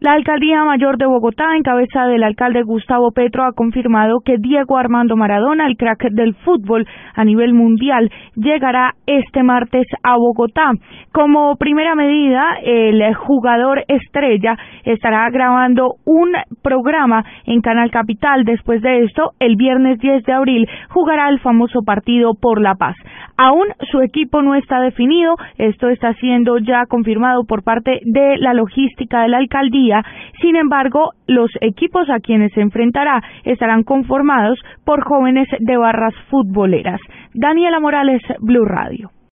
La Alcaldía Mayor de Bogotá, en cabeza del alcalde Gustavo Petro, ha confirmado que Diego Armando Maradona, el crack del fútbol a nivel mundial, llegará este martes a Bogotá. Como primera medida, el jugador estrella estará grabando un programa en Canal Capital. Después de esto, el viernes 10 de abril, jugará el famoso partido por la paz. Aún su equipo no está definido, esto está siendo ya confirmado por parte de la logística de la alcaldía. Sin embargo, los equipos a quienes se enfrentará estarán conformados por jóvenes de barras futboleras. Daniela Morales, Blue Radio.